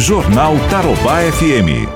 Jornal Tarobá FM.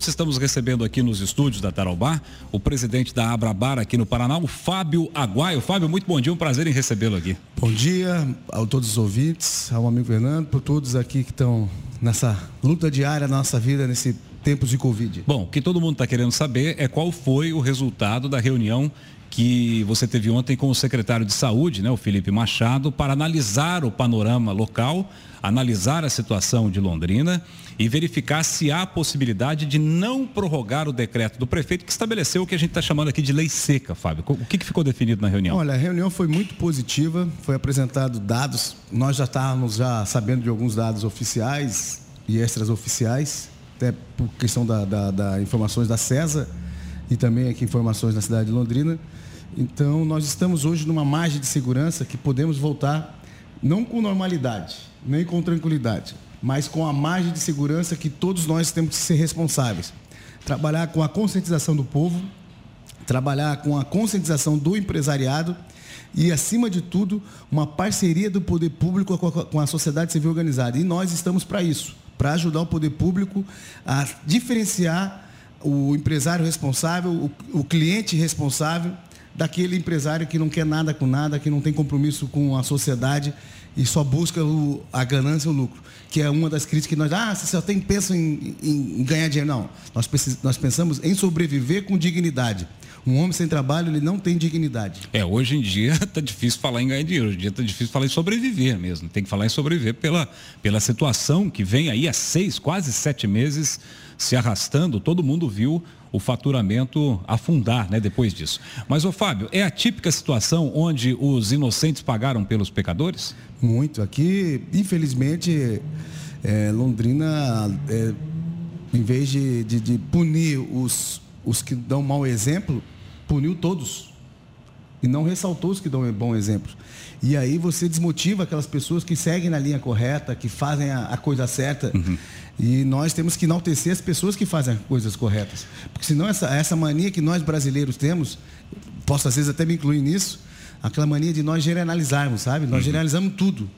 Estamos recebendo aqui nos estúdios da Tarobá o presidente da Abrabar aqui no Paraná, o Fábio Aguaio. Fábio, muito bom dia, um prazer em recebê-lo aqui. Bom dia a todos os ouvintes, ao amigo Fernando, por todos aqui que estão nessa luta diária na nossa vida, nesse tempos de Covid. Bom, o que todo mundo está querendo saber é qual foi o resultado da reunião que você teve ontem com o secretário de Saúde, né, o Felipe Machado, para analisar o panorama local, analisar a situação de Londrina e verificar se há possibilidade de não prorrogar o decreto do prefeito que estabeleceu o que a gente está chamando aqui de lei seca, Fábio. O que, que ficou definido na reunião? Olha, a reunião foi muito positiva, foi apresentado dados, nós já estávamos já sabendo de alguns dados oficiais e extras oficiais, até por questão da, da, da informações da CESA e também aqui informações da cidade de Londrina. Então, nós estamos hoje numa margem de segurança que podemos voltar, não com normalidade, nem com tranquilidade, mas com a margem de segurança que todos nós temos que ser responsáveis. Trabalhar com a conscientização do povo, trabalhar com a conscientização do empresariado e, acima de tudo, uma parceria do poder público com a sociedade civil organizada. E nós estamos para isso, para ajudar o poder público a diferenciar o empresário responsável, o, o cliente responsável daquele empresário que não quer nada com nada, que não tem compromisso com a sociedade e só busca o, a ganância e o lucro. Que é uma das críticas que nós, ah, você só tem pensa em, em, ganhar dinheiro. Não, nós, nós pensamos em sobreviver com dignidade. Um homem sem trabalho, ele não tem dignidade. É, hoje em dia está difícil falar em ganhar dinheiro, hoje em dia está difícil falar em sobreviver mesmo. Tem que falar em sobreviver pela, pela situação que vem aí há seis, quase sete meses se arrastando. Todo mundo viu o faturamento afundar né, depois disso. Mas, ô Fábio, é a típica situação onde os inocentes pagaram pelos pecadores? Muito. Aqui, infelizmente, é, Londrina, é, em vez de, de, de punir os, os que dão mau exemplo, puniu todos. E não ressaltou os que dão bom exemplo. E aí você desmotiva aquelas pessoas que seguem na linha correta, que fazem a, a coisa certa. Uhum. E nós temos que enaltecer as pessoas que fazem as coisas corretas. Porque senão essa, essa mania que nós brasileiros temos, posso às vezes até me incluir nisso, aquela mania de nós generalizarmos, sabe? Nós uhum. generalizamos tudo.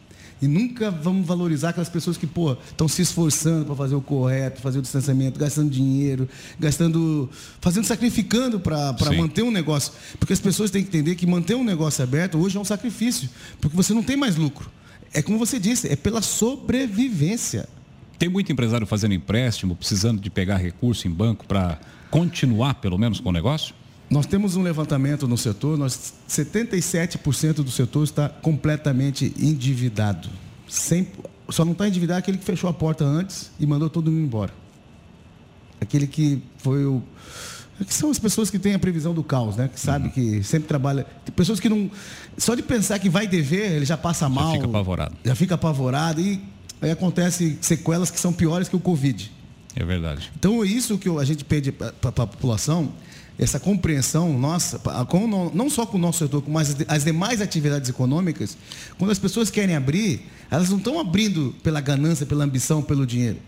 E nunca vamos valorizar aquelas pessoas que, pô, estão se esforçando para fazer o correto, fazer o distanciamento, gastando dinheiro, gastando, fazendo, sacrificando para manter um negócio. Porque as pessoas têm que entender que manter um negócio aberto hoje é um sacrifício, porque você não tem mais lucro. É como você disse, é pela sobrevivência. Tem muito empresário fazendo empréstimo, precisando de pegar recurso em banco para continuar, pelo menos, com o negócio? Nós temos um levantamento no setor, nós 77% do setor está completamente endividado. Sem, só não está endividado aquele que fechou a porta antes e mandou todo mundo embora. Aquele que foi o. Que são as pessoas que têm a previsão do caos, né? Que sabe uhum. que sempre trabalha. Tem pessoas que não. Só de pensar que vai dever, ele já passa mal. Já fica apavorado. Já fica apavorado e aí acontece sequelas que são piores que o Covid. É verdade. Então, é isso que a gente pede para a população essa compreensão nossa, com, não só com o nosso setor, com as, as demais atividades econômicas, quando as pessoas querem abrir, elas não estão abrindo pela ganância, pela ambição, pelo dinheiro.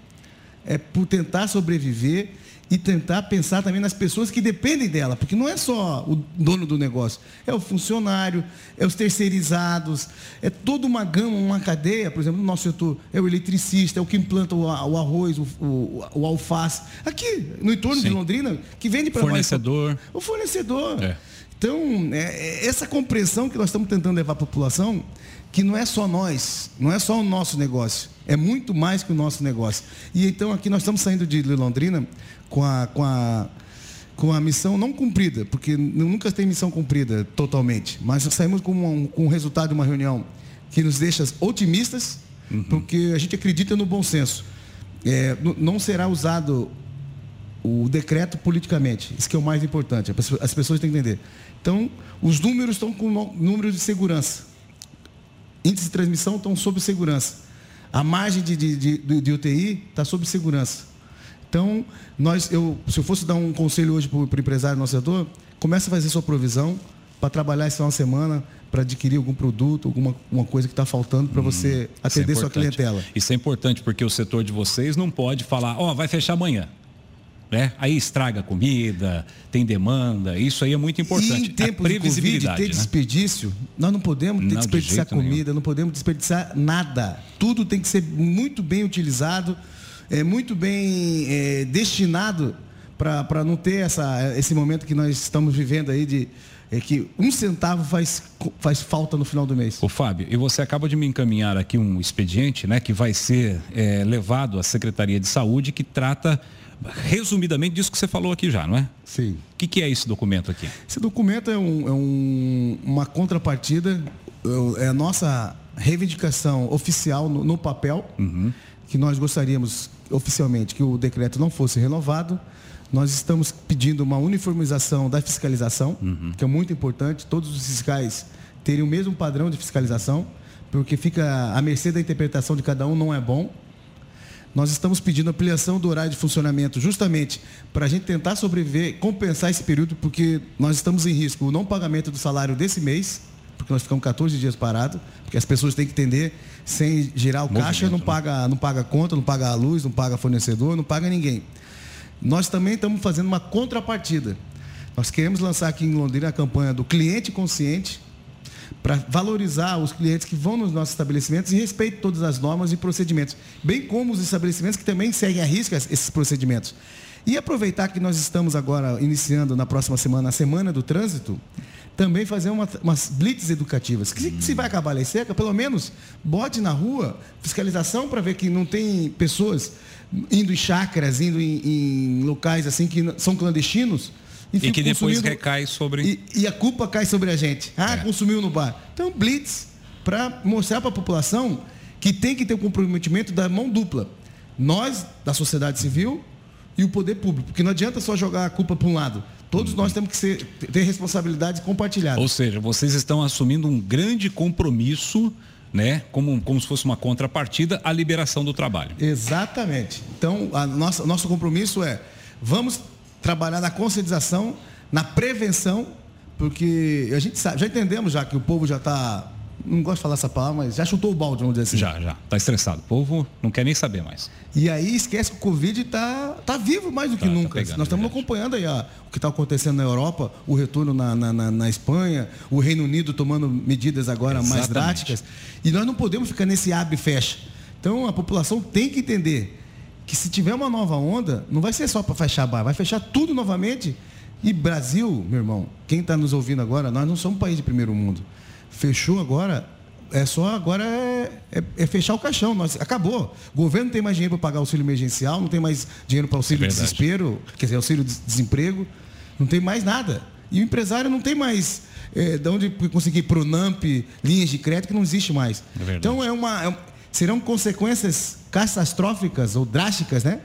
É por tentar sobreviver e tentar pensar também nas pessoas que dependem dela, porque não é só o dono do negócio, é o funcionário, é os terceirizados, é toda uma gama, uma cadeia, por exemplo, no nosso setor, é o eletricista, é o que implanta o, arroz, o, o, o alface, aqui no entorno Sim. de Londrina, que vende para fornecedor. Mais, o fornecedor. É. Então, é, é, essa compreensão que nós estamos tentando levar à população, que não é só nós, não é só o nosso negócio, é muito mais que o nosso negócio. E então aqui nós estamos saindo de Londrina com a, com a, com a missão não cumprida, porque nunca tem missão cumprida totalmente, mas nós saímos com, um, com o resultado de uma reunião que nos deixa otimistas, uhum. porque a gente acredita no bom senso. É, não será usado o decreto politicamente, isso que é o mais importante, as pessoas têm que entender. Então, os números estão com números de segurança. Índice de transmissão estão sob segurança. A margem de, de, de, de UTI está sob segurança. Então, nós, eu, se eu fosse dar um conselho hoje para o empresário no setor, comece a fazer sua provisão para trabalhar final de semana, para adquirir algum produto, alguma uma coisa que está faltando para hum, você é atender é sua clientela. Isso é importante porque o setor de vocês não pode falar, ó, oh, vai fechar amanhã. Né? Aí estraga a comida, tem demanda, isso aí é muito importante. E em tempos de Covid, ter né? desperdício, nós não podemos ter não, desperdiçar de comida, nenhum. não podemos desperdiçar nada. Tudo tem que ser muito bem utilizado, é, muito bem é, destinado para não ter essa, esse momento que nós estamos vivendo aí de é que um centavo faz, faz falta no final do mês. O Fábio, e você acaba de me encaminhar aqui um expediente, né, que vai ser é, levado à Secretaria de Saúde que trata resumidamente disso que você falou aqui já, não é? Sim. O que, que é esse documento aqui? Esse documento é, um, é um, uma contrapartida, é a nossa reivindicação oficial no, no papel, uhum. que nós gostaríamos oficialmente que o decreto não fosse renovado. Nós estamos pedindo uma uniformização da fiscalização, uhum. que é muito importante, todos os fiscais terem o mesmo padrão de fiscalização, porque fica à mercê da interpretação de cada um, não é bom. Nós estamos pedindo ampliação do horário de funcionamento justamente para a gente tentar sobreviver, compensar esse período, porque nós estamos em risco o não pagamento do salário desse mês, porque nós ficamos 14 dias parados, porque as pessoas têm que entender, sem girar o Movimento, caixa, não, né? paga, não paga conta, não paga a luz, não paga fornecedor, não paga ninguém. Nós também estamos fazendo uma contrapartida. Nós queremos lançar aqui em Londrina a campanha do cliente consciente, para valorizar os clientes que vão nos nossos estabelecimentos e respeito todas as normas e procedimentos, bem como os estabelecimentos que também seguem a risca esses procedimentos. E aproveitar que nós estamos agora iniciando na próxima semana a Semana do Trânsito, também fazer uma, umas blitz educativas. Que se, vai acabar a lei seca, pelo menos bote na rua fiscalização para ver que não tem pessoas indo em chácaras, indo em, em locais assim que são clandestinos, e, e que depois recai sobre. E, e, a culpa cai sobre a gente. Ah, é. consumiu no bar. Então, blitz, para mostrar para a população que tem que ter o um comprometimento da mão dupla. Nós, da sociedade civil, e o poder público. Porque não adianta só jogar a culpa para um lado. Todos nós temos que ser, ter responsabilidade compartilhada. Ou seja, vocês estão assumindo um grande compromisso, né? Como, como se fosse uma contrapartida à liberação do trabalho. Exatamente. Então, a nossa, nosso compromisso é vamos trabalhar na conscientização, na prevenção, porque a gente sabe, já entendemos já que o povo já está, não gosto de falar essa palavra, mas já chutou o balde, vamos dizer assim. Já, já. Está estressado. O povo não quer nem saber mais. E aí esquece que o Covid está tá vivo mais do que tá, tá nunca. Tá pegando, Nós estamos acompanhando aí ó, o que está acontecendo na Europa, o retorno na, na, na, na, Espanha, o Reino Unido tomando medidas agora Exatamente. mais drásticas. E nós não podemos ficar nesse abre e fecha. Então a população tem que entender que se tiver uma nova onda, não vai ser só para fechar bar, vai fechar tudo novamente. E Brasil, meu irmão, quem está nos ouvindo agora, nós não somos um país de primeiro mundo. Fechou agora, é só agora é, é, é fechar o caixão. Nós, acabou. O governo não tem mais dinheiro para pagar auxílio emergencial, não tem mais dinheiro para auxílio é desespero, quer dizer, auxílio de desemprego, não tem mais nada. E o empresário não tem mais é, de onde conseguir Pronamp, linhas de crédito, que não existe mais. É então é uma, é, serão consequências catastróficas ou drásticas, né?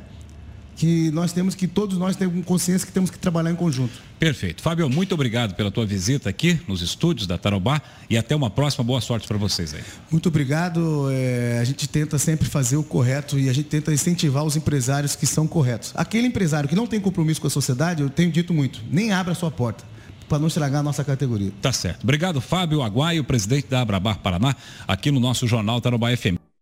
que nós temos que, todos nós temos consciência que temos que trabalhar em conjunto. Perfeito. Fábio, muito obrigado pela tua visita aqui nos estúdios da Tarobá e até uma próxima. Boa sorte para vocês aí. Muito obrigado. É, a gente tenta sempre fazer o correto e a gente tenta incentivar os empresários que são corretos. Aquele empresário que não tem compromisso com a sociedade, eu tenho dito muito, nem abra a sua porta para não estragar a nossa categoria. Tá certo. Obrigado, Fábio Aguaio, presidente da Abrabar Paraná, aqui no nosso Jornal Tarobá FM.